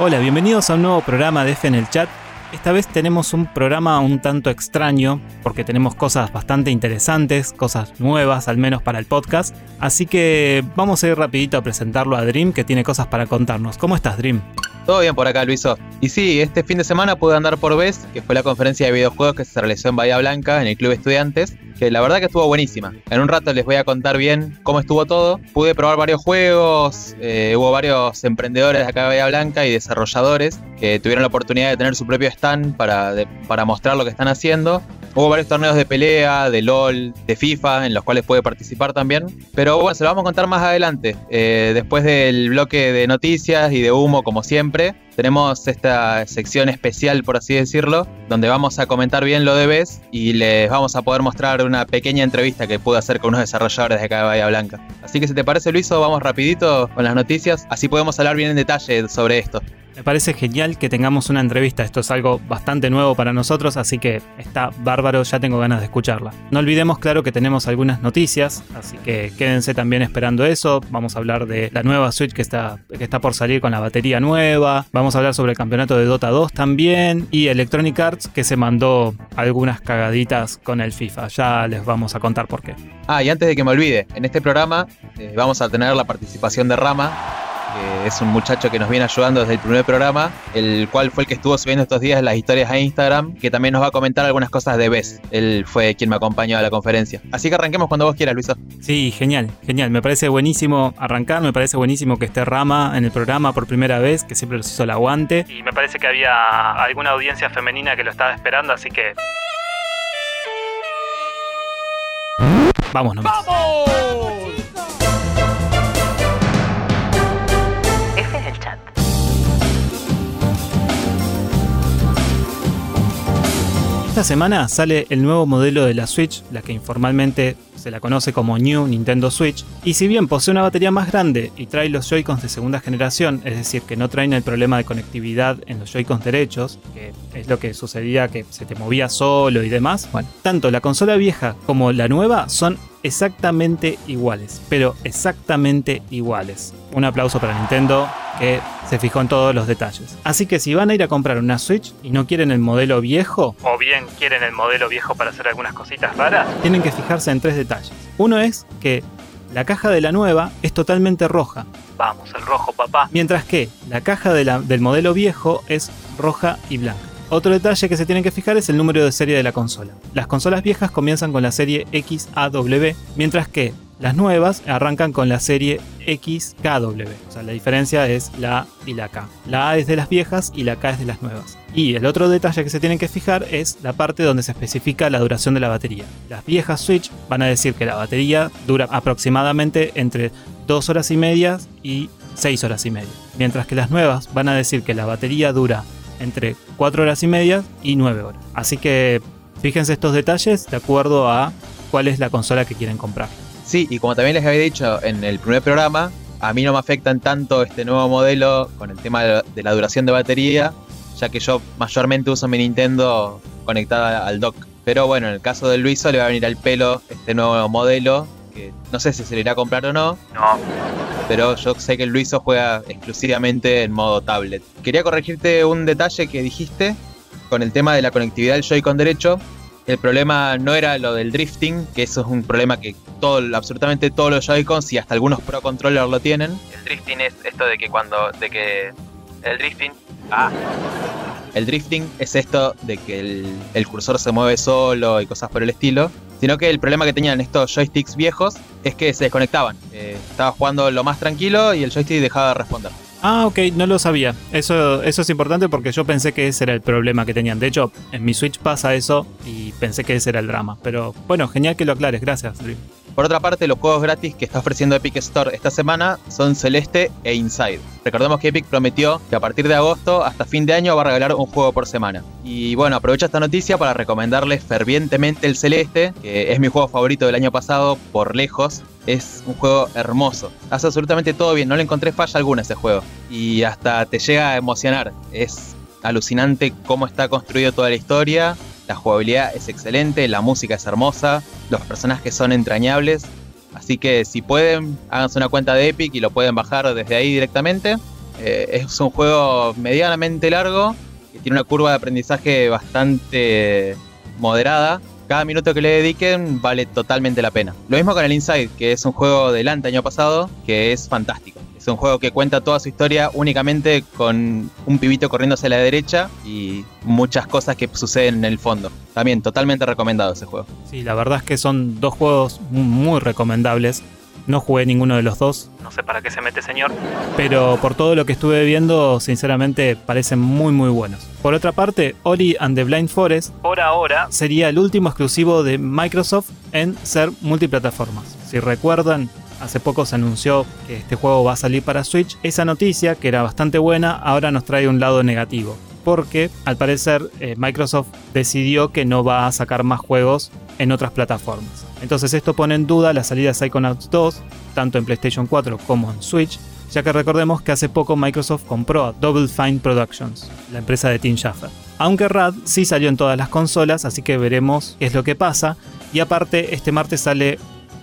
Hola, bienvenidos a un nuevo programa de F en el chat. Esta vez tenemos un programa un tanto extraño porque tenemos cosas bastante interesantes, cosas nuevas al menos para el podcast. Así que vamos a ir rapidito a presentarlo a Dream que tiene cosas para contarnos. ¿Cómo estás Dream? Todo bien por acá, Luiso. Y sí, este fin de semana pude andar por BES, que fue la conferencia de videojuegos que se realizó en Bahía Blanca, en el Club Estudiantes, que la verdad que estuvo buenísima. En un rato les voy a contar bien cómo estuvo todo. Pude probar varios juegos, eh, hubo varios emprendedores de acá de Bahía Blanca y desarrolladores que tuvieron la oportunidad de tener su propio para, para mostrar lo que están haciendo. Hubo varios torneos de pelea, de LOL, de FIFA, en los cuales puede participar también. Pero bueno, se lo vamos a contar más adelante. Eh, después del bloque de noticias y de humo, como siempre, tenemos esta sección especial, por así decirlo, donde vamos a comentar bien lo de BES y les vamos a poder mostrar una pequeña entrevista que pude hacer con unos desarrolladores de acá de Bahía Blanca. Así que si te parece, Luiso, vamos rapidito con las noticias, así podemos hablar bien en detalle sobre esto. Me parece genial que tengamos una entrevista. Esto es algo bastante nuevo para nosotros, así que está bárbaro, ya tengo ganas de escucharla. No olvidemos, claro, que tenemos algunas noticias, así que quédense también esperando eso. Vamos a hablar de la nueva Switch que está, que está por salir con la batería nueva. Vamos a hablar sobre el campeonato de Dota 2 también. Y Electronic Arts que se mandó algunas cagaditas con el FIFA. Ya les vamos a contar por qué. Ah, y antes de que me olvide, en este programa eh, vamos a tener la participación de Rama que es un muchacho que nos viene ayudando desde el primer programa, el cual fue el que estuvo subiendo estos días las historias a Instagram, que también nos va a comentar algunas cosas de BES. Él fue quien me acompañó a la conferencia. Así que arranquemos cuando vos quieras, Luisa. Sí, genial, genial. Me parece buenísimo arrancar, me parece buenísimo que esté Rama en el programa por primera vez, que siempre nos hizo el aguante. Y me parece que había alguna audiencia femenina que lo estaba esperando, así que... Vamos nomás. ¡Vamos! Esta semana sale el nuevo modelo de la Switch, la que informalmente se la conoce como New Nintendo Switch, y si bien posee una batería más grande y trae los Joy-Cons de segunda generación, es decir, que no traen el problema de conectividad en los Joy-Cons derechos, que es lo que sucedía que se te movía solo y demás, bueno, tanto la consola vieja como la nueva son exactamente iguales, pero exactamente iguales. Un aplauso para Nintendo que se fijó en todos los detalles. Así que si van a ir a comprar una Switch y no quieren el modelo viejo, o bien quieren el modelo viejo para hacer algunas cositas raras, tienen que fijarse en tres detalles. Uno es que la caja de la nueva es totalmente roja. Vamos, el rojo, papá. Mientras que la caja del modelo viejo es roja y blanca. Otro detalle que se tienen que fijar es el número de serie de la consola. Las consolas viejas comienzan con la serie XAW, mientras que las nuevas arrancan con la serie XKW. O sea, la diferencia es la A y la K. La A es de las viejas y la K es de las nuevas. Y el otro detalle que se tienen que fijar es la parte donde se especifica la duración de la batería. Las viejas Switch van a decir que la batería dura aproximadamente entre 2 horas y media y 6 horas y media. Mientras que las nuevas van a decir que la batería dura entre 4 horas y media y 9 horas. Así que fíjense estos detalles de acuerdo a cuál es la consola que quieren comprar. Sí, y como también les había dicho en el primer programa, a mí no me afectan tanto este nuevo modelo con el tema de la duración de batería, ya que yo mayormente uso mi Nintendo conectada al dock. Pero bueno, en el caso del Luiso le va a venir al pelo este nuevo modelo, que no sé si se le irá a comprar o no. No pero yo sé que el Luiso juega exclusivamente en modo tablet. Quería corregirte un detalle que dijiste con el tema de la conectividad del Joy-Con derecho. El problema no era lo del drifting, que eso es un problema que todo, absolutamente todos los Joy-Cons y hasta algunos Pro Controller lo tienen. El drifting es esto de que cuando, de que el drifting, ah, el drifting es esto de que el, cursor se mueve solo y cosas por el estilo. Sino que el problema que tenían estos joysticks viejos es que se desconectaban. Eh, estaba jugando lo más tranquilo y el joystick dejaba de responder. Ah, ok, no lo sabía. Eso, eso es importante porque yo pensé que ese era el problema que tenían. De hecho, en mi Switch pasa eso y pensé que ese era el drama. Pero bueno, genial que lo aclares. Gracias, Dream. Por otra parte, los juegos gratis que está ofreciendo Epic Store esta semana son Celeste e Inside. Recordemos que Epic prometió que a partir de agosto hasta fin de año va a regalar un juego por semana. Y bueno, aprovecho esta noticia para recomendarles fervientemente el Celeste, que es mi juego favorito del año pasado por lejos. Es un juego hermoso. Hace absolutamente todo bien, no le encontré falla alguna a ese juego. Y hasta te llega a emocionar. Es alucinante cómo está construido toda la historia la jugabilidad es excelente, la música es hermosa, los personajes son entrañables. Así que si pueden, háganse una cuenta de Epic y lo pueden bajar desde ahí directamente. Eh, es un juego medianamente largo, que tiene una curva de aprendizaje bastante moderada. Cada minuto que le dediquen vale totalmente la pena. Lo mismo con el Inside, que es un juego del año pasado, que es fantástico. Es un juego que cuenta toda su historia únicamente con un pibito corriendo hacia la derecha y muchas cosas que suceden en el fondo. También totalmente recomendado ese juego. Sí, la verdad es que son dos juegos muy recomendables. No jugué ninguno de los dos. No sé para qué se mete, señor. Pero por todo lo que estuve viendo, sinceramente parecen muy muy buenos. Por otra parte, Ori and the Blind Forest por ahora sería el último exclusivo de Microsoft en ser multiplataformas. Si recuerdan, hace poco se anunció que este juego va a salir para Switch. Esa noticia, que era bastante buena, ahora nos trae un lado negativo. Porque al parecer eh, Microsoft decidió que no va a sacar más juegos en otras plataformas. Entonces esto pone en duda la salida de Psychonauts 2, tanto en PlayStation 4 como en Switch, ya que recordemos que hace poco Microsoft compró a Double Fine Productions, la empresa de Tim Schafer. Aunque RAD sí salió en todas las consolas, así que veremos qué es lo que pasa. Y aparte, este martes sale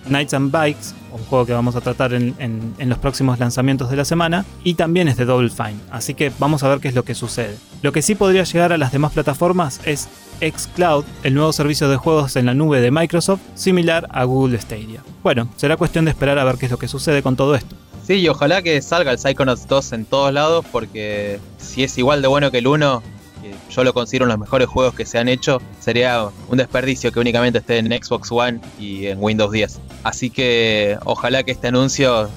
Nights and Bikes, un juego que vamos a tratar en, en, los próximos lanzamientos de la semana, y también es de Double Fine, así que vamos a ver qué es lo que sucede. Lo que sí podría llegar a las demás plataformas es xCloud, el nuevo servicio de juegos en la nube de Microsoft, similar a Google Stadia. Bueno, será cuestión de esperar a ver qué es lo que sucede con todo esto. Sí, y ojalá que salga el Psychonauts 2 en todos lados, porque si es igual de bueno que el 1, yo lo considero uno de los mejores juegos que se han hecho, sería un desperdicio que únicamente esté en Xbox One y en Windows 10. Así que ojalá que este anuncio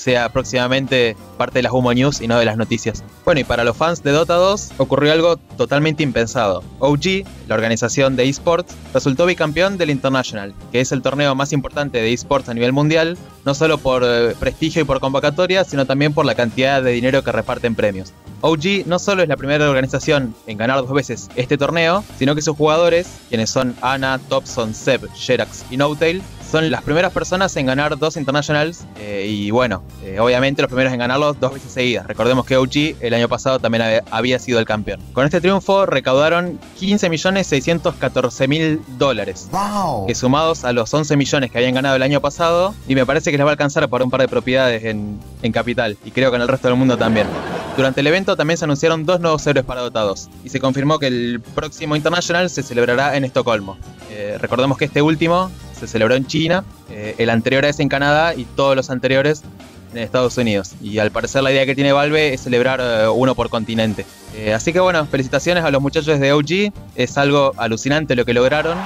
sea próximamente parte de las Humo News y no de las noticias. Bueno, y para los fans de Dota 2 ocurrió algo totalmente impensado. OG, la organización de esports, resultó bicampeón del International, que es el torneo más importante de esports a nivel mundial, no solo por eh, prestigio y por convocatoria, sino también por la cantidad de dinero que reparten premios. OG no solo es la primera organización en ganar dos veces este torneo, sino que sus jugadores, quienes son Ana, Thompson, Seb, Sherax y Tail, son las primeras personas en ganar dos Internationals eh, y bueno, eh, obviamente los primeros en ganarlos dos veces seguidas. Recordemos que OG el año pasado también había sido el campeón. Con este triunfo recaudaron 15.614.000 dólares, que sumados a los 11 millones que habían ganado el año pasado, y me parece que les va a alcanzar para un par de propiedades en, en Capital, y creo que en el resto del mundo también. Durante el evento también se anunciaron dos nuevos héroes para dotados y se confirmó que el próximo International se celebrará en Estocolmo. Eh, recordemos que este último se celebró en China, eh, el anterior es en Canadá y todos los anteriores en Estados Unidos. Y al parecer la idea que tiene Valve es celebrar eh, uno por continente. así que bueno, felicitaciones a los muchachos de OG, es algo alucinante lo que lograron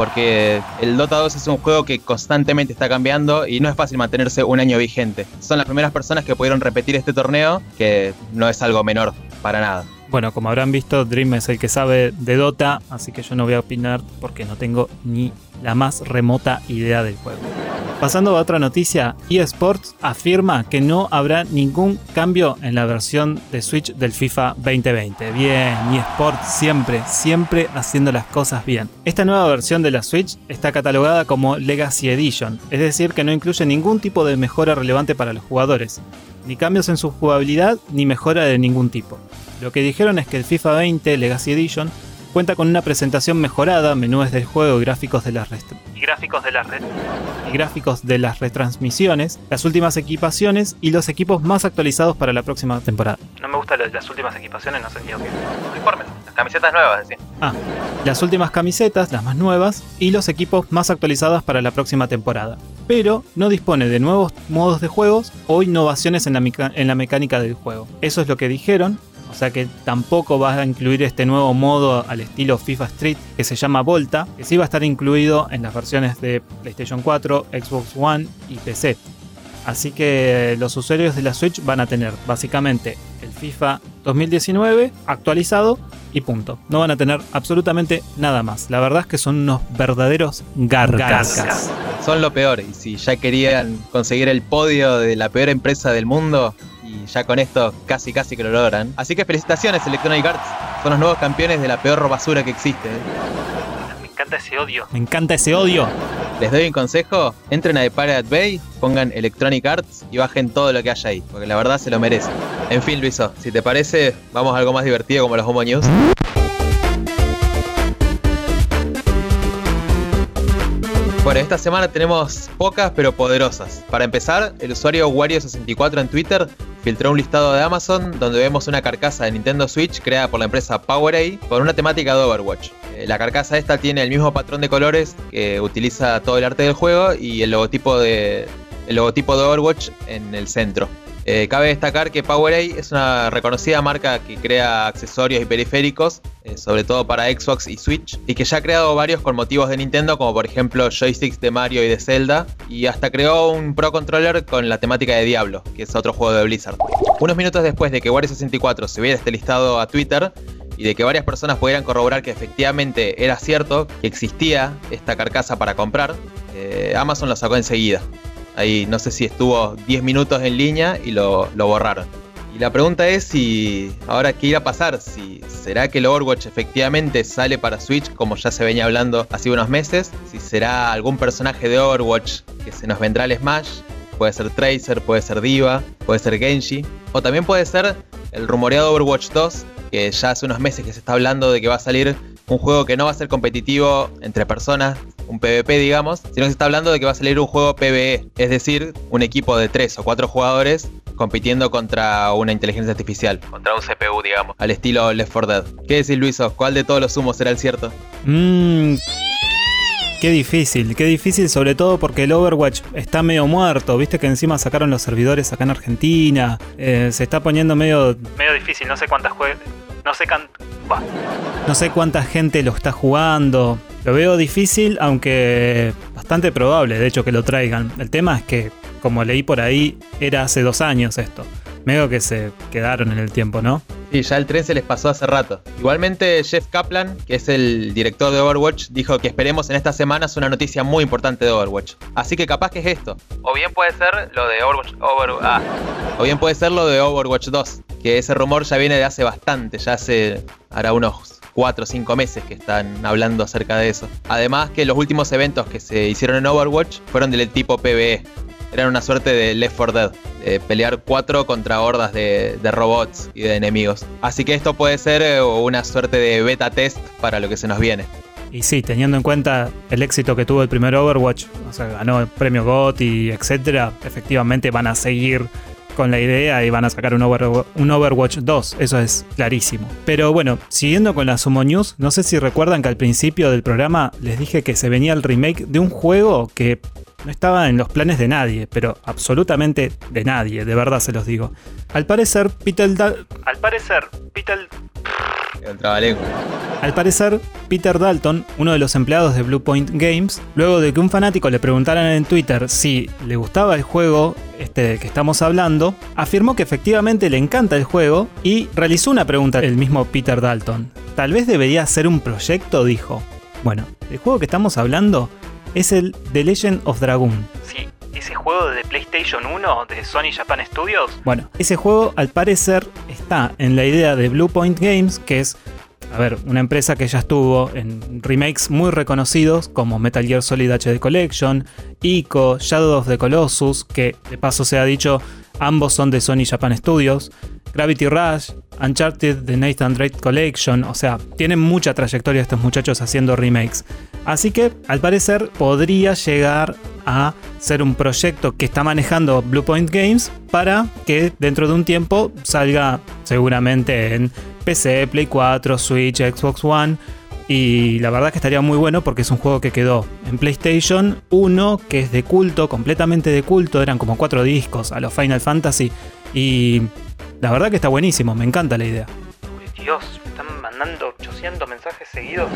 porque el Dota 2 es un juego que constantemente está cambiando y no es fácil mantenerse un año vigente. Son las primeras personas que pudieron repetir este torneo, que no es algo menor para nada. Bueno, como habrán visto, Dream es el que sabe de Dota, así que yo no voy a opinar porque no tengo ni la más remota idea del juego. Pasando a otra noticia, eSports afirma que no habrá ningún cambio en la versión de Switch del FIFA 2020. Bien, eSports siempre, siempre haciendo las cosas bien. Esta nueva versión de la Switch está catalogada como Legacy Edition, es decir, que no incluye ningún tipo de mejora relevante para los jugadores, ni cambios en su jugabilidad, ni mejora de ningún tipo. Lo que dijeron es que el FIFA 20 Legacy Edition cuenta con una presentación mejorada, menús del juego y gráficos de las y gráficos de las y gráficos de las retransmisiones, las últimas equipaciones y los equipos más actualizados para la próxima temporada. No me gustan las últimas equipaciones, no sé qué. Uniformes, las camisetas nuevas, decía. Ah, las últimas camisetas, las más nuevas, y los equipos más actualizados para la próxima temporada. Pero no dispone de nuevos modos de juegos o innovaciones en la, en la mecánica del juego. Eso es lo que dijeron o sea que tampoco va a incluir este nuevo modo al estilo FIFA Street que se llama Volta, que sí va a estar incluido en las versiones de PlayStation 4, Xbox One y PC. Así que los usuarios de la Switch van a tener básicamente el FIFA 2019 actualizado y punto. No van a tener absolutamente nada más. La verdad es que son unos verdaderos gargas. Son lo peor. Y si ya querían conseguir el podio de la peor empresa del mundo, y ya con esto casi casi que lo logran. Así que felicitaciones Electronic Arts, son los nuevos campeones de la peor basura que existe. Me encanta ese odio. Me encanta ese odio. Les doy un consejo, entren a The Pirate Bay, pongan Electronic Arts y bajen todo lo que haya ahí, porque la verdad se lo merece. En fin, Luiso, si te parece, vamos a algo más divertido como los Homo News. Bueno, esta semana tenemos pocas pero poderosas. Para empezar, el usuario Wario64 en Twitter filtró un listado de Amazon donde vemos una carcasa de Nintendo Switch creada por la empresa PowerA con una temática de Overwatch. Eh, la carcasa esta tiene el mismo patrón de colores que utiliza todo el arte del juego y el logotipo de, el logotipo de Overwatch en el centro. Eh, cabe destacar que PowerA es una reconocida marca que crea accesorios y periféricos, eh, sobre todo para Xbox y Switch, y que ya ha creado varios con motivos de Nintendo, como por ejemplo joysticks de Mario y de Zelda, y hasta creó un Pro Controller con la temática de Diablo, que es otro juego de Blizzard. Unos minutos después de que Wario 64 subiera este listado a Twitter, y de que varias personas pudieran corroborar que efectivamente era cierto que existía esta carcasa para comprar, eh, Amazon lo sacó enseguida. Ahí no sé si estuvo 10 minutos en línea y lo, borraron. Y la pregunta es si ahora qué irá a pasar, si será que el Overwatch efectivamente sale para Switch como ya se venía hablando hace unos meses, si será algún personaje de Overwatch que se nos vendrá al Smash, puede ser Tracer, puede ser Diva, puede ser Genji, o también puede ser el rumoreado Overwatch 2, que ya hace unos meses que se está hablando de que va a salir un juego que no va a ser competitivo entre personas, un PvP digamos, sino que se está hablando de que va a salir un juego PvE, es decir, un equipo de 3 o 4 jugadores compitiendo contra una inteligencia artificial. Contra un CPU, digamos. Al estilo Left 4 Dead. ¿Qué decís, Luiso? ¿Cuál de todos los humos será el cierto? Mmm. Qué difícil, qué difícil, sobre todo porque el Overwatch está medio muerto. Viste que encima sacaron los servidores acá en Argentina. Eh, se está poniendo medio. Medio difícil, no sé cuántas juegas. No sé No sé cuánta gente lo está jugando. Lo veo difícil, aunque bastante probable, de hecho, que lo traigan. El tema es que, como leí por ahí, era hace dos años esto. Medio que se quedaron en el tiempo, ¿no? Sí, ya el tren se les pasó hace rato. Igualmente, Jeff Kaplan, que es el director de Overwatch, dijo que esperemos en estas semanas una noticia muy importante de Overwatch. Así que capaz que es esto. O bien puede ser lo de Overwatch. ah. O bien puede ser lo de Overwatch 2, que ese rumor ya viene de hace bastante, ya hace ahora unos 4 o 5 meses que están hablando acerca de eso. Además que los últimos eventos que se hicieron en Overwatch fueron del tipo PvE. Eran una suerte de Left 4 Dead, de pelear cuatro contra hordas de, robots y de enemigos. Así que esto puede ser eh, una suerte de beta test para lo que se nos viene. Y sí, teniendo en cuenta el éxito que tuvo el primer Overwatch, o sea, ganó el premio GOT y etcétera, efectivamente van a seguir con la idea y van a sacar un, Overwatch 2, eso es clarísimo. Pero bueno, siguiendo con la Sumo News, no sé si recuerdan que al principio del programa les dije que se venía el remake de un juego que no estaba en los planes de nadie, pero absolutamente de nadie, de verdad se los digo. Al parecer, Peter Al parecer, Peter... Al parecer, Peter Dalton, uno de los empleados de Bluepoint Games, luego de que un fanático le preguntara en Twitter si le gustaba el juego este del que estamos hablando, afirmó que efectivamente le encanta el juego y realizó una pregunta el mismo Peter Dalton. Tal vez debería ser un proyecto, dijo. Bueno, el juego que estamos hablando es el The Legend of Dragoon. Sí, juego de PlayStation 1 de Sony Japan Studios. Bueno, ese juego al parecer está en la idea de Bluepoint Games, que es, a ver, una empresa que ya estuvo en remakes muy reconocidos como Metal Gear Solid HD Collection, Ico, Shadow of the Colossus, que de paso se ha dicho, ambos son de Sony Japan Studios, Gravity Rush, Uncharted The Nathan Drake Collection, o sea, tienen mucha trayectoria estos muchachos haciendo remakes. Así que, al parecer, podría llegar a ser un proyecto que está manejando Bluepoint Games para que dentro de un tiempo salga seguramente en PC, Play 4, Switch, Xbox One. Y la verdad que estaría muy bueno porque es un juego que quedó en PlayStation 1, que es de culto, completamente de culto. Eran como cuatro discos a los Final Fantasy. Y la verdad que está buenísimo, me encanta la idea. Dios, me están mandando 800 mensajes seguidos.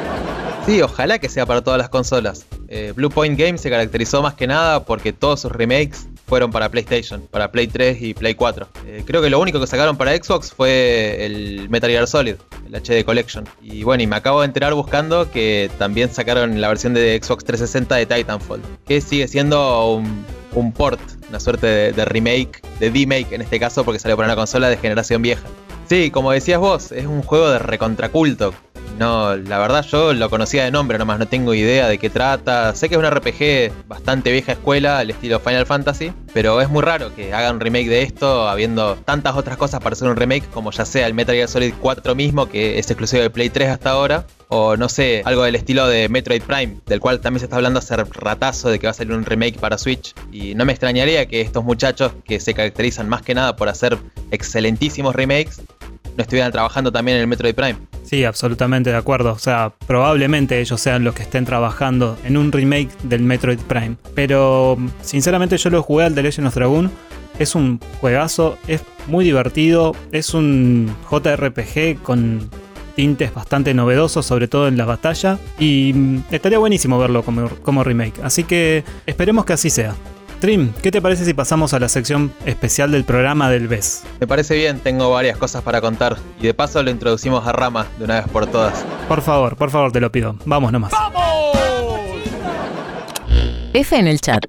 Sí, ojalá que sea para todas las consolas. Eh, Blue Point Games se caracterizó más que nada porque todos sus remakes fueron para PlayStation, para Play 3 y Play 4. Eh, creo que lo único que sacaron para Xbox fue el Metal Gear Solid, el HD Collection. Y bueno, y me acabo de enterar buscando que también sacaron la versión de Xbox 360 de Titanfall, que sigue siendo un, port, una suerte de, remake, de D-Make en este caso, porque salió para una consola de generación vieja. Sí, como decías vos, es un juego de recontraculto. No, la verdad yo lo conocía de nombre nomás, no tengo idea de qué trata. Sé que es un RPG bastante vieja escuela, al estilo Final Fantasy, pero es muy raro que hagan un remake de esto, habiendo tantas otras cosas para hacer un remake, como ya sea el Metal Gear Solid 4 mismo, que es exclusivo de Play 3 hasta ahora, O no sé, algo del estilo de Metroid Prime, del cual también se está hablando hace ratazo de que va a salir un remake para Switch. Y no me extrañaría que estos muchachos, que se caracterizan más que nada por hacer excelentísimos remakes, no estuvieran trabajando también en el Metroid Prime. Sí, absolutamente de acuerdo. O sea, probablemente ellos sean los que estén trabajando en un remake del Metroid Prime. Pero sinceramente yo lo jugué al The Legend of Dragoon. Es un juegazo, es muy divertido, es un JRPG con tintes bastante novedosos, sobre todo en la batalla. Y mm, estaría buenísimo verlo como, como remake. Así que esperemos que así sea. Trim, ¿qué te parece si pasamos a la sección especial del programa del BES? Me parece bien, tengo varias cosas para contar. Y de paso lo introducimos a Rama de una vez por todas. Por favor, por favor, te lo pido. Vamos nomás. F en el chat.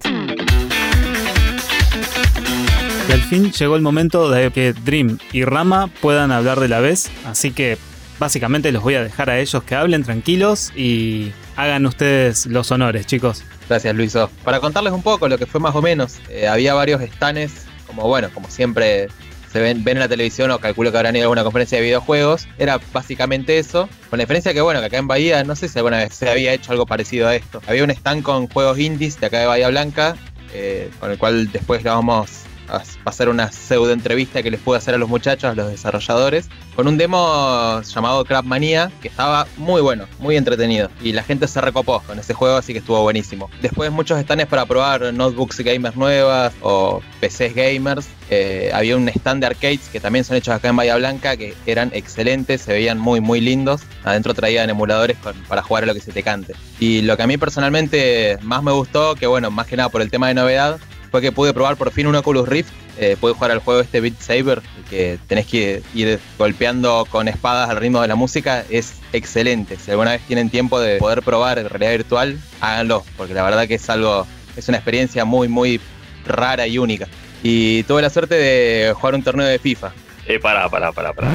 Y al fin llegó el momento de que Dream y Rama puedan hablar de la vez, así que básicamente los voy a dejar a ellos que hablen tranquilos y hagan ustedes los honores, chicos. Gracias, Luiso. Para contarles un poco lo que fue más o menos, eh, había varios stands, como bueno, como siempre se ven, en la televisión o calculo que habrán ido a alguna conferencia de videojuegos. Era básicamente eso, con la diferencia que bueno, que acá en Bahía, no sé si alguna vez se había hecho algo parecido a esto. Había un stand con juegos indies de acá de Bahía Blanca, eh, con el cual después lo vamos a pasar una pseudo entrevista que les pude hacer a los muchachos, a los desarrolladores, con un demo llamado Crab Manía, que estaba muy bueno, muy entretenido. Y la gente se recopó con ese juego, así que estuvo buenísimo. Después muchos stands para probar notebooks gamers nuevas o PCs gamers. Eh, había un stand de arcades que también son hechos acá en Bahía Blanca, que eran excelentes, se veían muy, muy lindos. Adentro traían emuladores para jugar a lo que se te cante. Y lo que a mí personalmente más me gustó, que bueno, más que nada por el tema de novedad, que pude probar por fin un Oculus Rift. Eh, pude jugar al juego este Beat Saber, que tenés que ir golpeando con espadas al ritmo de la música. Es excelente. Si alguna vez tienen tiempo de poder probar realidad virtual, háganlo, porque la verdad que es algo, es una experiencia muy, muy rara y única. Y tuve la suerte de jugar un torneo de FIFA. Eh, pará, pará, pará, pará.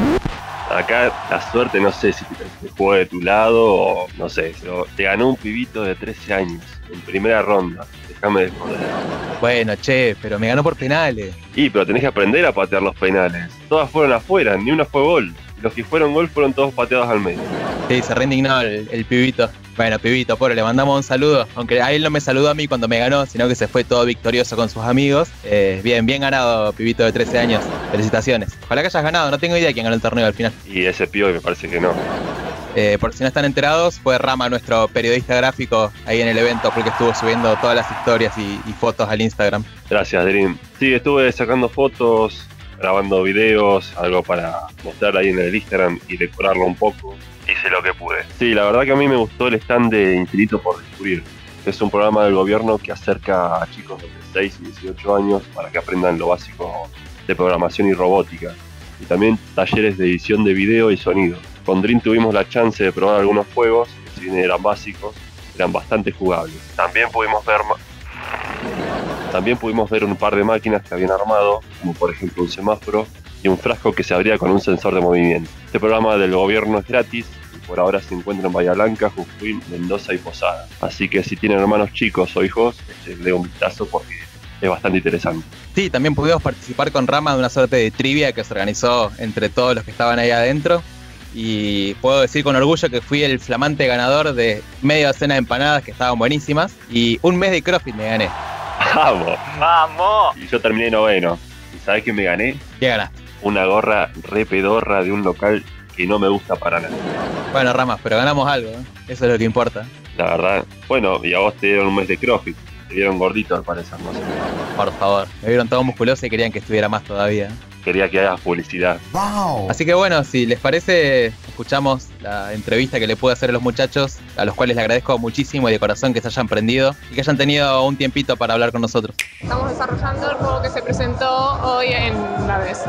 Acá la suerte no sé si jugó de tu lado o no sé, pero te ganó un pibito de 13 años en primera ronda. Déjame de joder. Bueno, che, pero me ganó por penales. Y, pero tenés que aprender a patear los penales. Todas fueron afuera, ni una fue gol. Los que fueron gol fueron todos pateados al medio. Sí, se reindignó el, el pibito. Bueno, pibito, pobre, le mandamos un saludo. Aunque a él no me saludó a mí cuando me ganó, sino que se fue todo victorioso con sus amigos. Eh, bien, bien ganado, pibito de 13 años. Felicitaciones. Ojalá que hayas ganado, no tengo idea de quién ganó el torneo al final. Y ese pibe me parece que no. Eh, por si no están enterados, fue Rama, nuestro periodista gráfico, ahí en el evento, porque estuvo subiendo todas las historias y, y fotos al Instagram. Gracias, Dream. Sí, estuve sacando fotos, grabando videos, algo para mostrar ahí en el Instagram y decorarlo un poco. Hice lo que pude. Sí, la verdad que a mí me gustó el stand de Infinito por Descubrir. Es un programa del gobierno que acerca a chicos de 6 y 18 años para que aprendan lo básico de programación y robótica. Y también talleres de edición de video y sonido. Con Dream tuvimos la chance de probar algunos juegos, que si bien eran básicos, eran bastante jugables. También pudimos ver también pudimos ver un par de máquinas que habían armado, como por ejemplo un semáforo y un frasco que se abría con un sensor de movimiento. Este programa del gobierno es gratis y por ahora se encuentra en Bahía Blanca, Jujuy, Mendoza y Posada. Así que si tienen hermanos chicos o hijos, les dé un vistazo porque es bastante interesante. Sí, también pudimos participar con Rama de una suerte de trivia que se organizó entre todos los que estaban ahí adentro. Y puedo decir con orgullo que fui el flamante ganador de media docena de empanadas que estaban buenísimas. Y un mes de CrossFit me gané. ¡Vamos! ¡Vamos! Y yo terminé noveno. ¿Y sabés qué me gané? ¿Qué ganaste? Una gorra re pedorra de un local que no me gusta para nada. Bueno, Ramas, pero ganamos algo. ¿eh? Eso es lo que importa. La verdad. Bueno, y a vos te dieron un mes de CrossFit. Te dieron gordito al parecer, no sé. Por favor. Me vieron todo musculoso y querían que estuviera más todavía. Quería que hagas publicidad. Así que bueno, si les parece, escuchamos la entrevista que le pude hacer a los muchachos, a los cuales les agradezco muchísimo y de corazón que se hayan prendido y que hayan tenido un tiempito para hablar con nosotros. Estamos desarrollando el juego que se presentó hoy en la vez.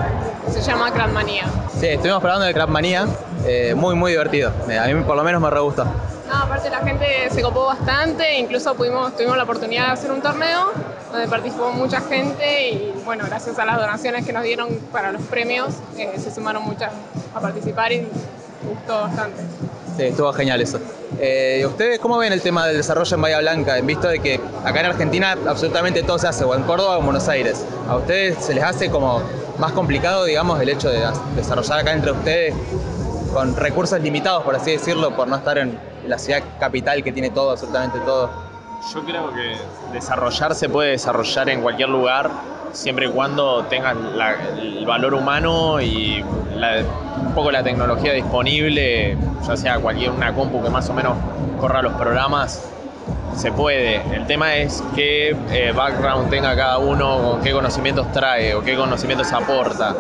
Se llama Craftmania. Sí, estuvimos hablando de Craftmania, eh, muy muy divertido. A mí por lo menos me re gustó. Aparte la gente se copó bastante, incluso pudimos, tuvimos la oportunidad de hacer un torneo donde participó mucha gente y bueno, gracias a las donaciones que nos dieron para los premios, eh, se sumaron muchas a participar y gustó bastante. Sí, estuvo genial eso. Eh, ¿Ustedes cómo ven el tema del desarrollo en Bahía Blanca? En visto de que acá en Argentina absolutamente todo se hace, o en Córdoba o en Buenos Aires. ¿A ustedes se les hace como más complicado, digamos, el hecho de desarrollar acá entre ustedes con recursos limitados, por así decirlo, por no estar en la ciudad capital que tiene todo, absolutamente todo. Yo creo que desarrollar se puede desarrollar en cualquier lugar, siempre y cuando tengas el valor humano y la- un poco la tecnología disponible, ya sea cualquier una compu que más o menos corra los programas, se puede. El tema es qué eh, background tenga cada uno, o qué conocimientos trae o qué conocimientos aporta.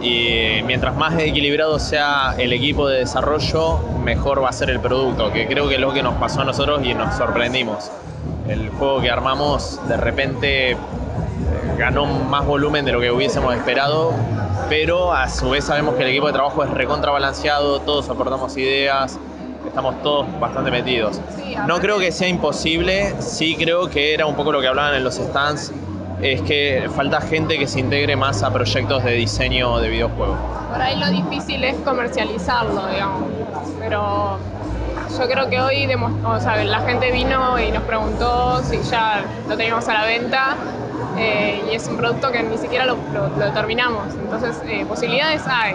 Y mientras más equilibrado sea el equipo de desarrollo, mejor va a ser el producto, que creo que es lo que nos pasó a nosotros y nos sorprendimos. El juego que armamos de repente ganó más volumen de lo que hubiésemos esperado, pero a su vez sabemos que el equipo de trabajo es recontrabalanceado, todos aportamos ideas, estamos todos bastante metidos. No creo que sea imposible, sí creo que era un poco lo que hablaban en los stands, es que falta gente que se integre más a proyectos de diseño de videojuegos. Por ahí lo difícil es comercializarlo, digamos. Pero yo creo que hoy o sea, la gente vino y nos preguntó si ya lo teníamos a la venta eh, y es un producto que ni siquiera lo, lo- lo terminamos. Entonces, eh, posibilidades hay.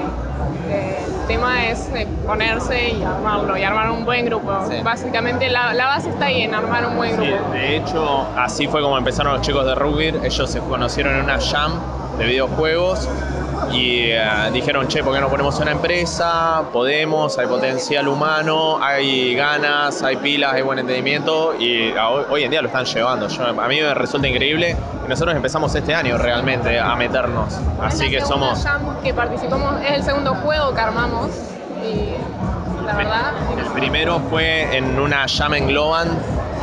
Eh, el tema es eh, ponerse y armarlo y armar un buen grupo. Sí. Básicamente la, la base está ahí en armar un buen Sí, grupo. de hecho, así fue como empezaron los chicos de rugby. Ellos se conocieron en una jam de videojuegos y eh, dijeron, che, ¿por qué no ponemos una empresa? Podemos, hay potencial humano, hay ganas, hay pilas, hay buen entendimiento y hoy, hoy en día lo están llevando. Yo- a mí me resulta increíble y nosotros empezamos este año realmente a meternos. Así Es la que somos... que participamos, es el segundo juego que armamos y la verdad... El primero fue en una jam en Globan,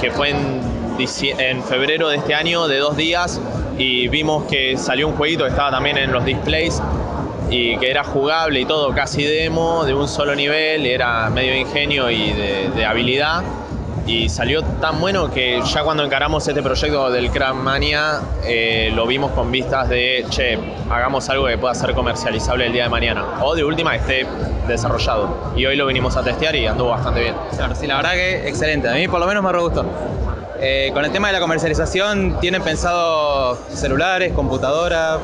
que fue en, en febrero de este año, de dos días, y vimos que salió un jueguito que estaba también en los displays y que era jugable y todo, casi demo, de un solo nivel, era medio ingenio y de, de habilidad. Y salió tan bueno que ya cuando encaramos este proyecto del Crackmania eh, lo vimos con vistas de, che, hagamos algo que pueda ser comercializable el día de mañana. O de última esté desarrollado. Y hoy lo vinimos a testear y anduvo bastante bien. Claro, sí, la verdad que excelente. A mí por lo menos me gustó. Eh, con el tema de la comercialización, ¿tienen pensado celulares, computadora?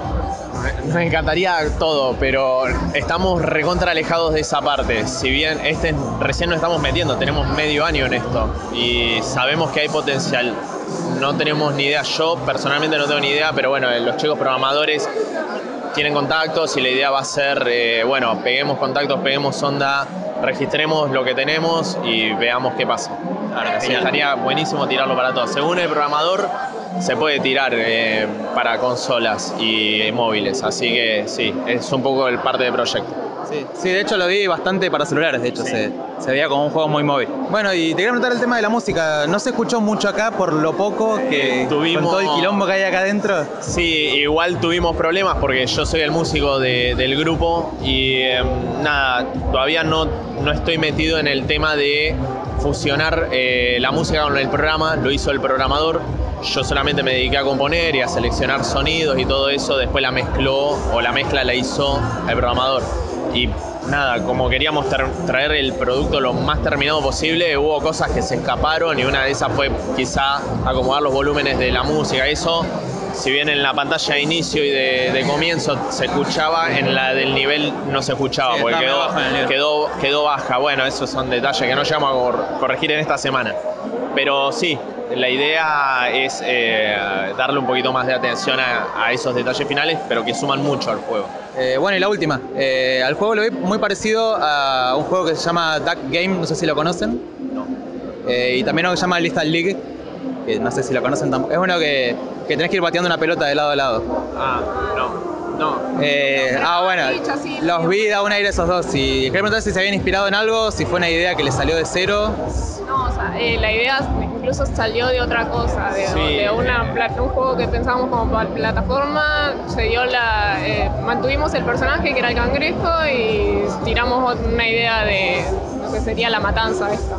Nos encantaría todo, pero estamos recontra alejados de esa parte. Si bien este recién nos estamos metiendo, tenemos medio año en esto y sabemos que hay potencial. No tenemos ni idea, yo personalmente no tengo ni idea, pero bueno, los chicos programadores tienen contactos y la idea va a ser, eh, bueno, peguemos contactos, peguemos onda, registremos lo que tenemos y veamos qué pasa. Estaría buenísimo tirarlo para todos. Según el programador, se puede tirar eh, para consolas y móviles, así que sí, es un poco el parte del proyecto. Sí, sí, de hecho lo vi bastante para celulares, de hecho, se, se veía como un juego muy móvil. Bueno, y te quería preguntar el tema de la música. No se escuchó mucho acá por lo poco que Tuvimos- con todo el quilombo que hay acá adentro. Sí, igual tuvimos problemas porque yo soy el músico de- del grupo y em, nada, todavía no, no estoy metido en el tema de fusionar eh, la música con el programa, lo hizo el programador. Yo solamente me dediqué a componer y a seleccionar sonidos y todo eso, después la mezcló o la mezcla la hizo el programador. Y nada, como queríamos traer el producto lo más terminado posible, hubo cosas que se escaparon y una de esas fue quizá acomodar los volúmenes de la música. Eso, si bien en la pantalla de inicio y de, de comienzo se escuchaba, en la del nivel no se escuchaba Sí, porque quedó, nivel. quedó, quedó baja. Bueno, esos son detalles que no llegamos a cor- corregir en esta semana. Pero sí, la idea es eh, darle un poquito más de atención a, a esos detalles finales, pero que suman mucho al juego. Eh, bueno, y la última. Eh, al juego lo vi muy parecido a un juego que se llama Duck Game, no sé si lo conocen. Eh, y también uno que se llama Lethal League, que no sé si lo conocen tampoco. Es uno que, que tenés que ir bateando una pelota de lado a lado. Ah, no. No, Eh, ah, bueno, Dicho los vi, da un aire a esos dos. Y quería preguntar si se habían inspirado en algo, si fue una idea que les salió de cero. No, o sea, eh, la idea incluso salió de otra cosa, de, Sí, de una eh. un juego que pensábamos como plataforma, se dio la, eh, mantuvimos el personaje que era el cangrejo y tiramos una idea de lo que sería la matanza esta.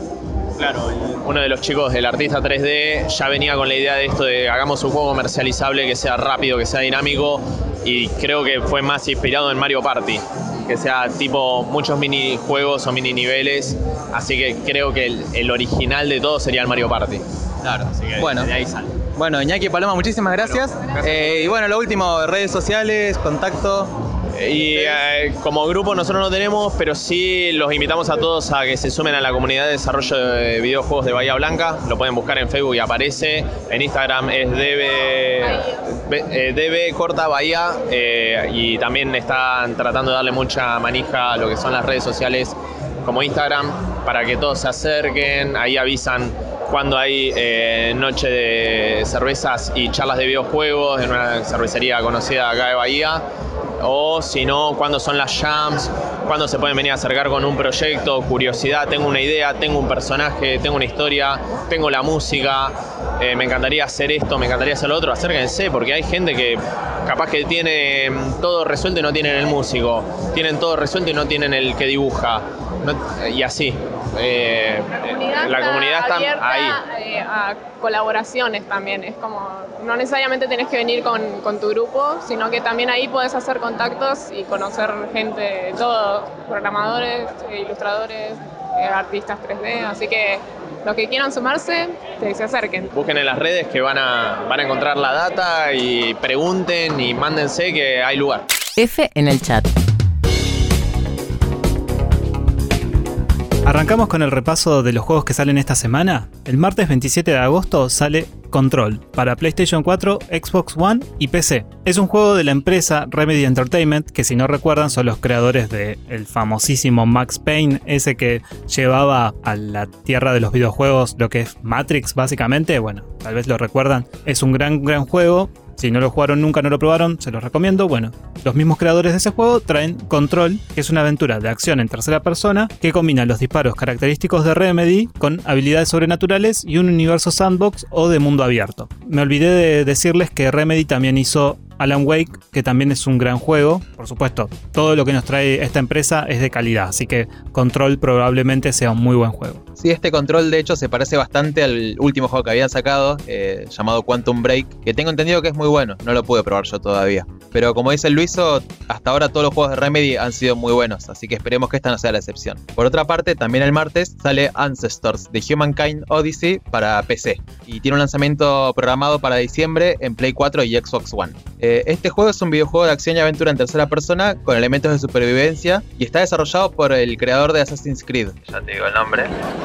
Claro, uno de los chicos del artista 3D ya venía con la idea de esto de hagamos un juego comercializable que sea rápido, que sea dinámico y creo que fue más inspirado en Mario Party, que sea tipo muchos minijuegos o mini niveles, así que creo que el, el original de todo sería el Mario Party. Claro. Así que Bueno. de ahí sale. Bueno, Iñaki y Paloma, muchísimas gracias. Eh, y bueno, lo último, redes sociales, contacto. Y eh, como grupo nosotros no tenemos, pero sí los invitamos a todos a que se sumen a la comunidad de desarrollo de videojuegos de Bahía Blanca. Lo pueden buscar en Facebook y aparece. En Instagram es DB, eh, DB Corta Bahía eh, y también están tratando de darle mucha manija a lo que son las redes sociales como Instagram para que todos se acerquen. Ahí avisan cuando hay eh, noche de cervezas y charlas de videojuegos en una cervecería conocida acá de Bahía. O si no, cuando son las jams, cuando se pueden venir a acercar con un proyecto, curiosidad, tengo una idea, tengo un personaje, tengo una historia, tengo la música, eh, me encantaría hacer esto, me encantaría hacer lo otro, acérquense, porque hay gente que capaz que tiene mm, todo resuelto y no tienen el músico, tienen todo resuelto y no tienen el que dibuja, no- y así. Eh, la comunidad está abierta, ahí. eh, a colaboraciones también. Es como, no necesariamente tenés que venir con, con tu grupo, sino que también ahí podés hacer contactos y conocer gente de todo, programadores, eh, ilustradores, eh, artistas 3D. Así que los que quieran sumarse, que se acerquen. Busquen en las redes que van a, van a encontrar la data y pregunten y mándense que hay lugar. F en el chat. Arrancamos con el repaso de los juegos que salen esta semana. El martes 27 de agosto sale Control para PlayStation 4, Xbox One y PC. Es un juego de la empresa Remedy Entertainment, que si no recuerdan son los creadores del famosísimo Max Payne, ese que llevaba a la tierra de los videojuegos lo que es Matrix básicamente. Bueno, tal vez lo recuerdan. Es un gran, gran juego. Si no lo jugaron nunca, no lo probaron, se los recomiendo. Bueno, los mismos creadores de ese juego traen Control, que es una aventura de acción en tercera persona que combina los disparos característicos de Remedy con habilidades sobrenaturales y un universo sandbox o de mundo abierto. Me olvidé de decirles que Remedy también hizo Alan Wake, que también es un gran juego. Por supuesto, todo lo que nos trae esta empresa es de calidad, así que Control probablemente sea un muy buen juego. Sí, este control de hecho se parece bastante al último juego que habían sacado, eh, llamado Quantum Break, que tengo entendido que es muy bueno, no lo pude probar yo todavía. Pero como dice Luiso, hasta ahora todos los juegos de Remedy han sido muy buenos, así que esperemos que esta no sea la excepción. Por otra parte, también el martes sale Ancestors de Humankind Odyssey para PC, y tiene un lanzamiento programado para diciembre en Play 4 y Xbox One. Eh, este juego es un videojuego de acción y aventura en tercera persona con elementos de supervivencia y está desarrollado por el creador de Assassin's Creed, Ya te digo el nombre.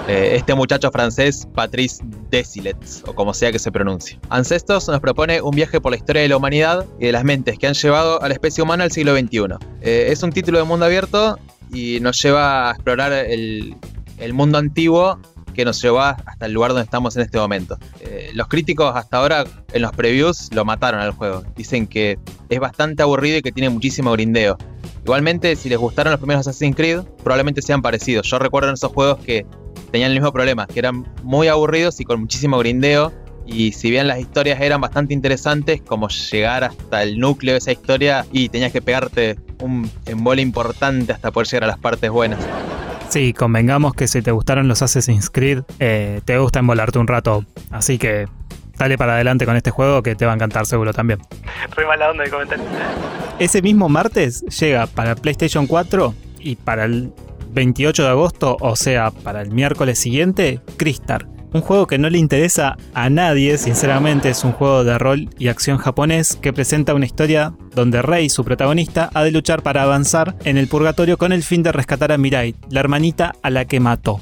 eh, este muchacho francés, Patrice Desilets, o como sea que se pronuncie. Ancestors nos propone un viaje por la historia de la humanidad y de las mentes que han llevado a la especie humana al siglo XXI. Eh, es un título de mundo abierto y nos lleva a explorar el, el mundo antiguo que nos llevó hasta el lugar donde estamos en este momento. Eh, los críticos hasta ahora en los previews lo mataron al juego. Dicen que es bastante aburrido y que tiene muchísimo grindeo. Igualmente, si les gustaron los primeros Assassin's Creed, probablemente sean parecidos. Yo recuerdo en esos juegos que tenían el mismo problema, que eran muy aburridos y con muchísimo grindeo. Y si bien las historias eran bastante interesantes, como llegar hasta el núcleo de esa historia y tenías que pegarte un embole importante hasta poder llegar a las partes buenas. Sí, convengamos que si te gustaron los Assassin's Creed, eh, te gusta embolarte un rato. Así que dale para adelante con este juego que te va a encantar seguro también. Re mala onda el comentario. Ese mismo martes llega para PlayStation 4 y para el 28 de agosto, o sea, para el miércoles siguiente, Crystar. Un juego que no le interesa a nadie, sinceramente, es un juego de rol y acción japonés que presenta una historia donde Rei, su protagonista, ha de luchar para avanzar en el purgatorio con el fin de rescatar a Mirai, la hermanita a la que mató.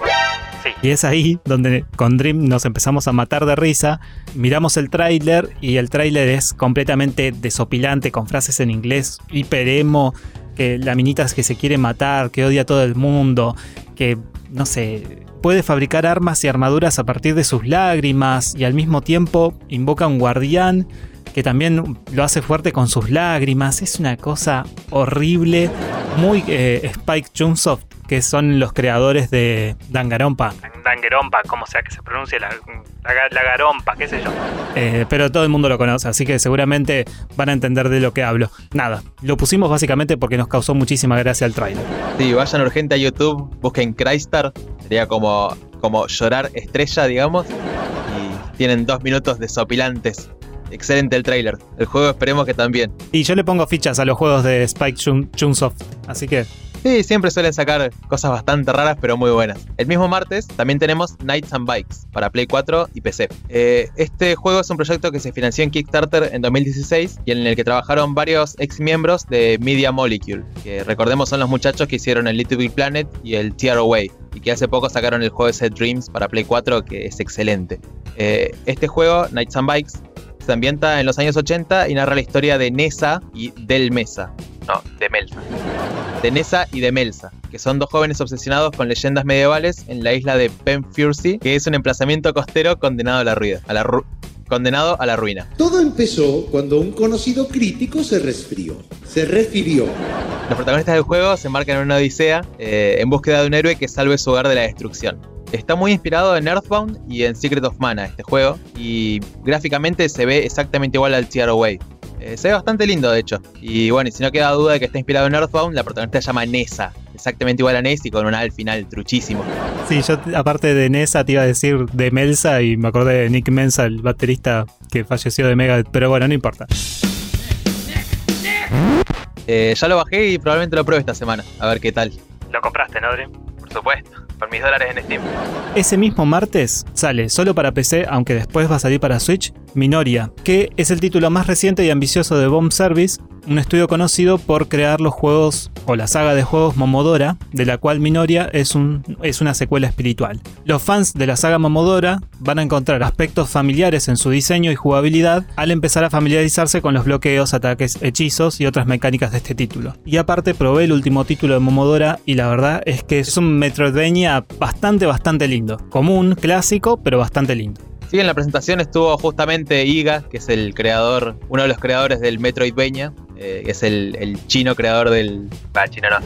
Sí. Y es ahí donde con Dream nos empezamos a matar de risa. Miramos el tráiler y el tráiler es completamente desopilante con frases en inglés, hiper emo, que la minita es que se quiere matar, que odia a todo el mundo, que no sé, puede fabricar armas y armaduras a partir de sus lágrimas y al mismo tiempo invoca un guardián que también lo hace fuerte con sus lágrimas. Es una cosa horrible, muy eh, Spike Chunsoft, que son los creadores de Danganronpa. Dangerompa, como sea que se pronuncie, la, la, la garompa, qué sé yo. Eh, pero todo el mundo lo conoce, así que seguramente van a entender de lo que hablo. Nada, lo pusimos básicamente porque nos causó muchísima gracia el trailer. Sí, vayan urgente a YouTube, busquen Crystar, sería como, como llorar estrella, digamos, y tienen dos minutos desopilantes. Excelente el trailer. El juego esperemos que también. Y yo le pongo fichas a los juegos de Spike Chun- Chunsoft, así que Sí, siempre suelen sacar cosas bastante raras, pero muy buenas. El mismo martes también tenemos Nights and Bikes para Play 4 y PC. Eh, este juego es un proyecto que se financió en Kickstarter en 2016 y en el que trabajaron varios ex miembros de Media Molecule, que recordemos son los muchachos que hicieron el Little Big Planet y el Tear Away, y que hace poco sacaron el juego Set Dreams para Play 4, que es excelente. Eh, este juego, Nights and Bikes, se ambienta en los años 80 y narra la historia de Nessa y Del Mesa. No, de Melsa. De Nessa y de Melsa, que son dos jóvenes obsesionados con leyendas medievales en la isla de Penfurcy, que es un emplazamiento costero condenado a la ruina. A la ru- condenado a la ruina. Todo empezó cuando un conocido crítico se resfrió. Se refirió. Los protagonistas del juego se embarcan en una odisea eh, en búsqueda de un héroe que salve su hogar de la destrucción. Está muy inspirado en Earthbound y en Secret of Mana este juego y gráficamente se ve exactamente igual al Tear Away. Eh, se ve bastante lindo de hecho. Y bueno, y si no queda duda de que está inspirado en Earthbound, la protagonista se llama Nessa. Exactamente igual a Ness y con un A al final truchísimo. Sí, yo aparte de Nessa te iba a decir de Melsa y me acordé de Nick Mensa, el baterista que falleció de Mega, pero bueno, no importa. Eh, ya lo bajé y probablemente lo pruebe esta semana. A ver qué tal. ¿Lo compraste, no? Por supuesto. Con mis dólares en Steam. Ese mismo martes sale solo para PC, aunque después va a salir para Switch, Minoria, que es el título más reciente y ambicioso de Bomb Service, un estudio conocido por crear los juegos o la saga de juegos Momodora, de la cual Minoria es, un, es una secuela espiritual. Los fans de la saga Momodora van a encontrar aspectos familiares en su diseño y jugabilidad al empezar a familiarizarse con los bloqueos, ataques, hechizos y otras mecánicas de este título. Y aparte probé el último título de Momodora y la verdad es que es un Metroidvania bastante, bastante lindo. Común, clásico, pero bastante lindo. Sí, en la presentación estuvo justamente Iga, que es el creador, uno de los creadores del Metroidvania, eh, es el, el chino creador del. Va, chino no.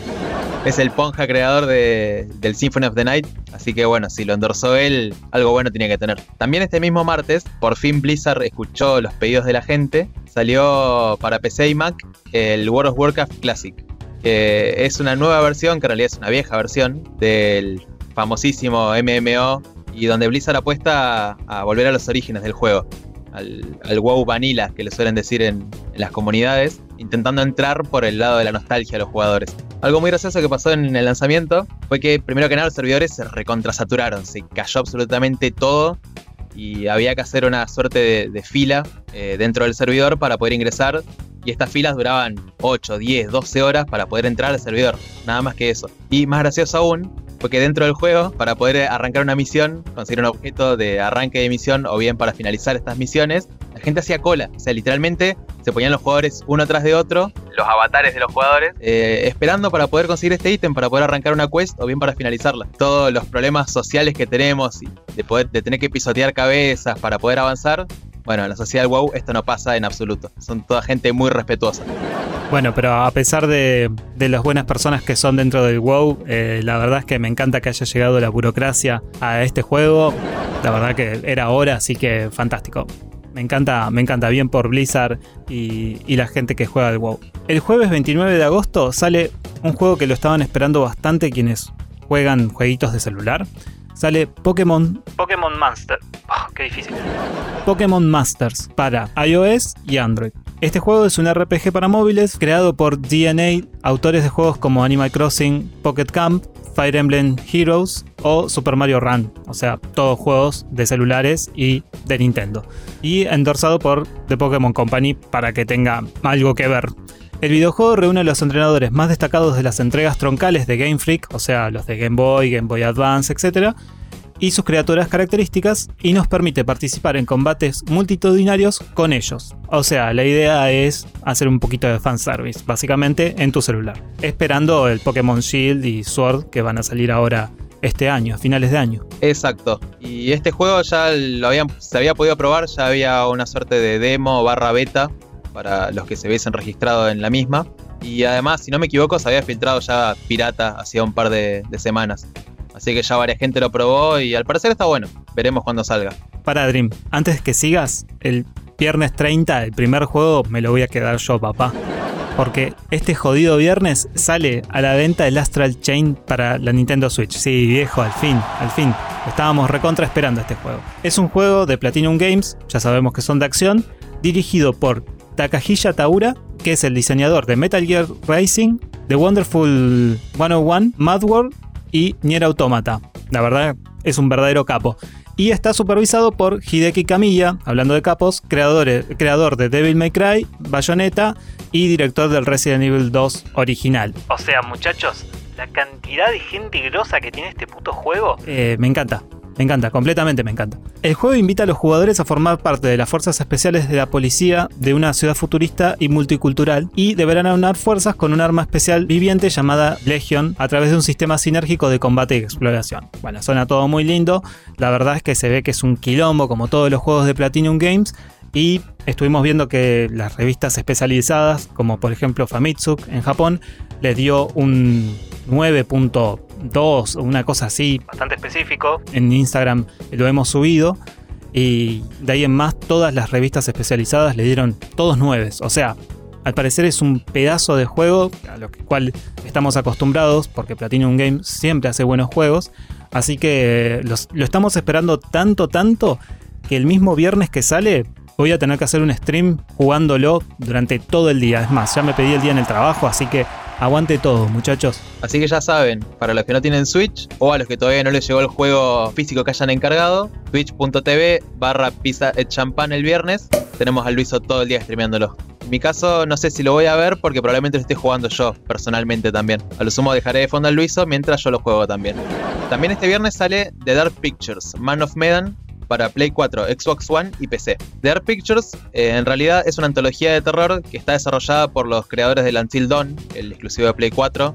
Es el Ponja creador de- del Symphony of the Night. Así que bueno, si lo endorsó él, algo bueno tenía que tener. También este mismo martes, por fin Blizzard escuchó los pedidos de la gente. Salió para PC y Mac el World of Warcraft Classic. Que es una nueva versión, que en realidad es una vieja versión, del famosísimo MMO. Y donde Blizzard apuesta a, volver a los orígenes del juego. Al, WoW Vanilla, que le suelen decir en, las comunidades, intentando entrar por el lado de la nostalgia a los jugadores. Algo muy gracioso que pasó en el lanzamiento fue que, primero que nada, los servidores se recontrasaturaron, se cayó absolutamente todo y había que hacer una suerte de, de fila eh, dentro del servidor para poder ingresar. Y estas filas duraban 8, 10, 12 horas para poder entrar al servidor, nada más que eso. Y más gracioso aún, fue que dentro del juego, para poder arrancar una misión, conseguir un objeto de arranque de misión o bien para finalizar estas misiones, la gente hacía cola. O sea, literalmente se ponían los jugadores uno tras de otro Los avatares de los jugadores. eh, esperando para poder conseguir este ítem, para poder arrancar una quest o bien para finalizarla. Todos los problemas sociales que tenemos y de, poder, de tener que pisotear cabezas para poder avanzar, bueno, en la sociedad WoW esto no pasa en absoluto. Son toda gente muy respetuosa. Bueno, pero a pesar de, las buenas personas que son dentro del WoW, eh, la verdad es que me encanta que haya llegado la burocracia a este juego. La verdad que era hora, así que fantástico. Me encanta, me encanta bien por Blizzard y, y la gente que juega al WoW. El jueves 29 de agosto sale un juego que lo estaban esperando bastante quienes juegan jueguitos de celular. Sale Pokémon Pokémon Monster. Oh, qué difícil. Pokémon Masters para iOS y Android. Este juego es un RPG para móviles creado por DNA, autores de juegos como Animal Crossing, Pocket Camp, Fire Emblem Heroes o Super Mario Run, o sea, todos juegos de celulares y de Nintendo. Y endorsado por The Pokémon Company para que tenga algo que ver. El videojuego reúne a los entrenadores más destacados de las entregas troncales de Game Freak, o sea, los de Game Boy, Game Boy Advance, etc., y sus criaturas características y nos permite participar en combates multitudinarios con ellos. O sea, la idea es hacer un poquito de fanservice, básicamente en tu celular. Esperando el Pokémon Shield y Sword que van a salir ahora este año, a finales de año. Exacto. Y este juego ya lo habían, se había podido probar, ya había una suerte de demo barra beta para los que se hubiesen registrado en la misma. Y además, si no me equivoco, se había filtrado ya pirata hacía un par de, semanas. Así que ya varias gente lo probó y al parecer está bueno. Veremos cuando salga. Para Dream, antes que sigas, el viernes 30, el primer juego, me lo voy a quedar yo, papá. Porque este jodido viernes sale a la venta el Astral Chain para la Nintendo Switch. Sí, viejo, al fin, al fin. Estábamos recontra esperando este juego. Es un juego de Platinum Games, ya sabemos que son de acción, dirigido por Takahisa Taura, que es el diseñador de Metal Gear Racing, The Wonderful 101, Mad World y Nier Automata. La verdad, es un verdadero capo. Y está supervisado por Hideki Kamiya, hablando de capos, creador, creador de Devil May Cry, Bayonetta y director del Resident Evil 2 original. O sea, muchachos, la cantidad de gente grosa que tiene este puto juego. Eh, me encanta. Me encanta, completamente me encanta. El juego invita a los jugadores a formar parte de las fuerzas especiales de la policía de una ciudad futurista y multicultural y deberán aunar fuerzas con un arma especial viviente llamada Legion a través de un sistema sinérgico de combate y exploración. Bueno, suena todo muy lindo, la verdad es que se ve que es un quilombo como todos los juegos de Platinum Games y estuvimos viendo que las revistas especializadas, como por ejemplo Famitsu en Japón, le dio un 9.2 o una cosa así. Bastante específico. En Instagram lo hemos subido. Y de ahí en más, todas las revistas especializadas le dieron todos 9. O sea, al parecer es un pedazo de juego a lo cual estamos acostumbrados, porque Platinum Games siempre hace buenos juegos. Así que lo estamos esperando tanto, tanto, que el mismo viernes que sale voy a tener que hacer un stream jugándolo durante todo el día. Es más, ya me pedí el día en el trabajo, así que Aguante todo, muchachos. Así que ya saben, para los que no tienen Switch o a los que todavía no les llegó el juego físico que hayan encargado, twitch.tv barra pizza et champán el viernes. Tenemos a Luiso todo el día streameándolo. En mi caso, no sé si lo voy a ver porque probablemente lo esté jugando yo personalmente también. A lo sumo dejaré de fondo al Luiso mientras yo lo juego también. También este viernes sale The Dark Pictures, Man of Medan, para Play 4, Xbox One y PC. The Dark Pictures eh, en realidad es una antología de terror que está desarrollada por los creadores de Until Dawn, el exclusivo de Play 4,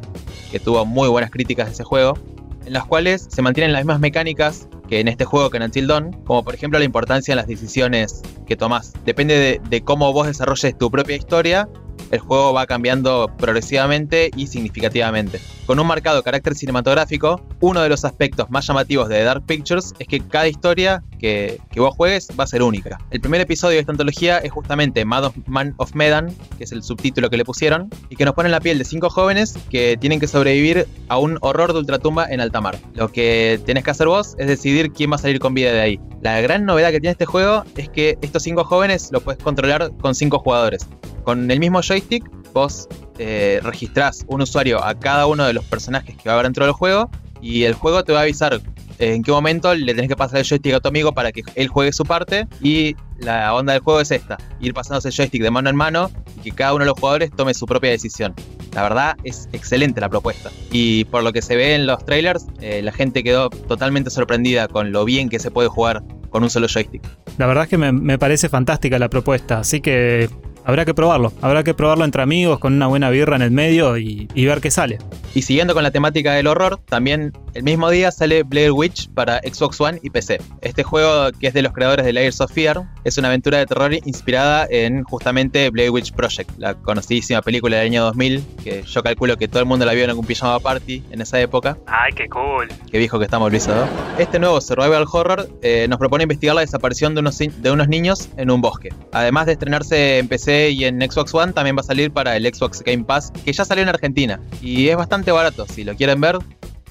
que tuvo muy buenas críticas de ese juego, en las cuales se mantienen las mismas mecánicas que en este juego que en Until Dawn, como por ejemplo la importancia en las decisiones que tomás. Depende de, de cómo vos desarrolles tu propia historia, el juego va cambiando progresivamente y significativamente. Con un marcado carácter cinematográfico, uno de los aspectos más llamativos de Dark Pictures es que cada historia que, vos juegues va a ser única. El primer episodio de esta antología es justamente Man of Medan, que es el subtítulo que le pusieron, y que nos pone en la piel de cinco jóvenes que tienen que sobrevivir a un horror de ultratumba en alta mar. Lo que tenés que hacer vos es decidir quién va a salir con vida de ahí. La gran novedad que tiene este juego es que estos cinco jóvenes lo puedes controlar con cinco jugadores. Con el mismo joystick, vos eh, registrás un usuario a cada uno de los personajes que va a haber dentro del juego y el juego te va a avisar en qué momento le tenés que pasar el joystick a tu amigo para que él juegue su parte y la onda del juego es esta, ir pasándose el joystick de mano en mano y que cada uno de los jugadores tome su propia decisión. La verdad es excelente la propuesta y por lo que se ve en los trailers, eh, la gente quedó totalmente sorprendida con lo bien que se puede jugar con un solo joystick. La verdad es que me parece fantástica la propuesta, así que habrá que probarlo. Habrá que probarlo entre amigos con una buena birra en el medio y, ver qué sale. Y siguiendo con la temática del horror, también el mismo día sale Blair Witch para Xbox One y PC. Este juego, que es de los creadores de Layers of Fear, es una aventura de terror inspirada en justamente Blair Witch Project, la conocidísima película del año 2000, que yo calculo que todo el mundo la vio en algún pijama party en esa época. ¡Ay, qué cool! Qué viejo que estamos, Luis. Este nuevo survival horror eh, nos propone investigar la desaparición de unos, de unos niños en un bosque. Además de estrenarse en PC y en Xbox One también va a salir para el Xbox Game Pass, que ya salió en Argentina. Y es bastante barato, si lo quieren ver,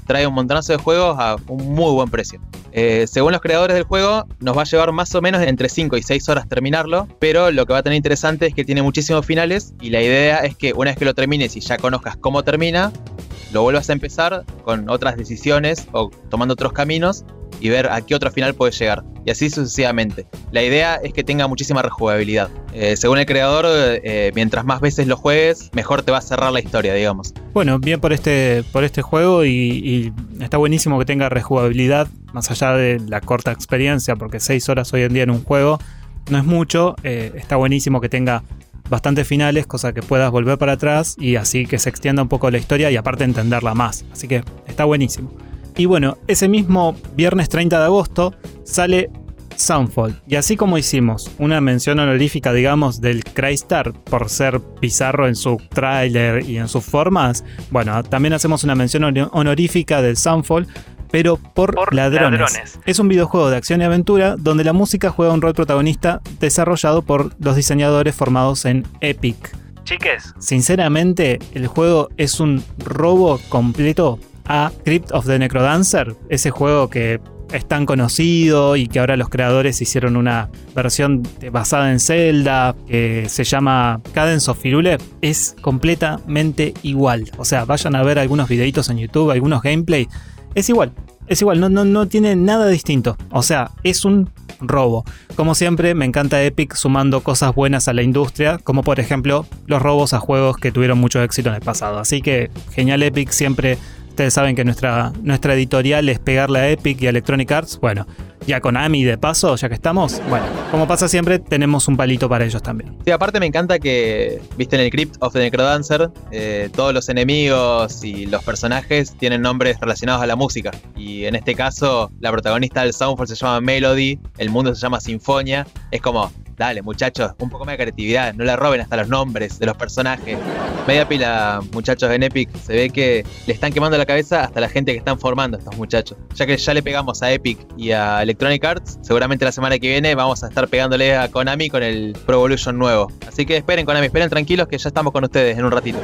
trae un montonazo de juegos a un muy buen precio. Eh, según los creadores del juego, nos va a llevar más o menos entre 5 y 6 horas terminarlo, pero lo que va a tener interesante es que tiene muchísimos finales y la idea es que una vez que lo termines y ya conozcas cómo termina, lo vuelvas a empezar con otras decisiones o tomando otros caminos y ver a qué otro final puede llegar. Y así sucesivamente. La idea es que tenga muchísima rejugabilidad. Eh, según el creador, eh, mientras más veces lo juegues, mejor te va a cerrar la historia, digamos. Bueno, bien por este, por este juego y, está buenísimo que tenga rejugabilidad, más allá de la corta experiencia, porque 6 horas hoy en día en un juego no es mucho. Eh, está buenísimo que tenga bastantes finales, cosa que puedas volver para atrás y así que se extienda un poco la historia y aparte entenderla más. Así que está buenísimo. Y bueno, ese mismo viernes 30 de agosto sale Soundfall. Y así como hicimos una mención honorífica, digamos, del Crystar por ser bizarro en su tráiler y en sus formas, bueno, también hacemos una mención honorífica del Soundfall, pero por, ladrones. Es un videojuego de acción y aventura donde la música juega un rol protagonista desarrollado por los diseñadores formados en Epic. Chiques. Sinceramente, el juego es un robo completo a Crypt of the Necrodancer, ese juego que es tan conocido y que ahora los creadores hicieron una versión basada en Zelda que se llama Cadence of Firule, es completamente igual. O sea, vayan a ver algunos videitos en YouTube, algunos gameplay, es igual. Es igual, no, no, no tiene nada distinto. O sea, es un robo. Como siempre, me encanta Epic sumando cosas buenas a la industria, como por ejemplo los robos a juegos que tuvieron mucho éxito en el pasado. Así que genial Epic siempre Ustedes saben que nuestra, nuestra editorial es pegarle a Epic y a Electronic Arts. Bueno, y a Konami de paso, ya que estamos. Bueno, como pasa siempre, tenemos un palito para ellos también. Sí, aparte me encanta que, viste en el Crypt of the Necrodancer, eh, todos los enemigos y los personajes tienen nombres relacionados a la música. Y en este caso, la protagonista del Soundfall se llama Melody, el mundo se llama Sinfonia. Es como, Dale, muchachos, un poco más de creatividad. No le roben hasta los nombres de los personajes. Media pila, muchachos en Epic. Se ve que le están quemando la cabeza hasta la gente que están formando estos muchachos. Ya que ya le pegamos a Epic y a Electronic Arts, seguramente la semana que viene vamos a estar pegándole a Konami con el Pro Evolution nuevo. Así que esperen, Konami, esperen tranquilos que ya estamos con ustedes en un ratito.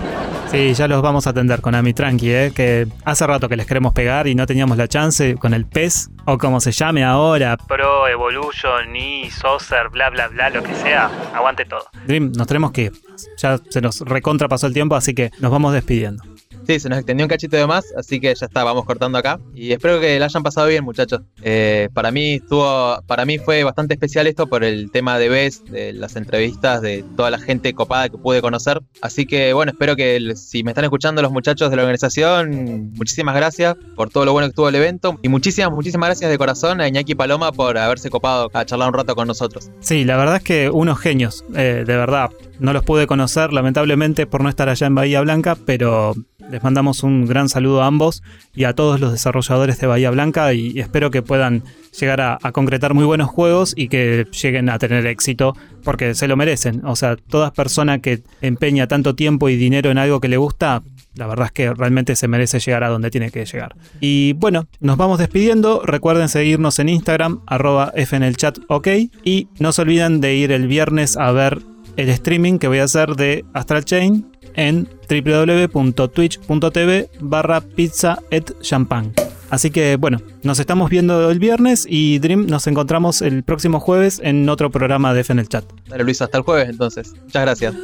Sí, ya los vamos a atender, Konami, tranqui, ¿eh? que hace rato que les queremos pegar y no teníamos la chance con el PES o como se llame ahora. Pro, Evolution, y Saucer, bla, bla, bla, lo que sea. Aguante todo. Dream, nos tenemos que ir. Ya se nos recontra pasó el tiempo, así que nos vamos despidiendo. Sí, se nos extendió un cachito de más, así que ya está, vamos cortando acá. Y espero que la hayan pasado bien, muchachos. Eh, para mí estuvo, para mí fue bastante especial esto por el tema de BES, de las entrevistas, de toda la gente copada que pude conocer. Así que bueno, espero que si me están escuchando los muchachos de la organización, muchísimas gracias por todo lo bueno que estuvo el evento. Y muchísimas, muchísimas gracias de corazón a Iñaki Paloma por haberse copado a charlar un rato con nosotros. Sí, la verdad es que unos genios, eh, de verdad. No los pude conocer, lamentablemente, por no estar allá en Bahía Blanca, pero les mandamos un gran saludo a ambos y a todos los desarrolladores de Bahía Blanca y, espero que puedan llegar a, concretar muy buenos juegos y que lleguen a tener éxito porque se lo merecen. O sea, toda persona que empeña tanto tiempo y dinero en algo que le gusta, la verdad es que realmente se merece llegar a donde tiene que llegar. Y bueno, nos vamos despidiendo. Recuerden seguirnos en Instagram, arroba F en el chat, ok. Y no se olviden de ir el viernes a ver el streaming que voy a hacer de Astral Chain en www.twitch.tv barra pizza et champagne. Así que bueno, nos estamos viendo el viernes y Dream nos encontramos el próximo jueves en otro programa de F en el chat. Dale Luis, hasta el jueves entonces. Muchas gracias.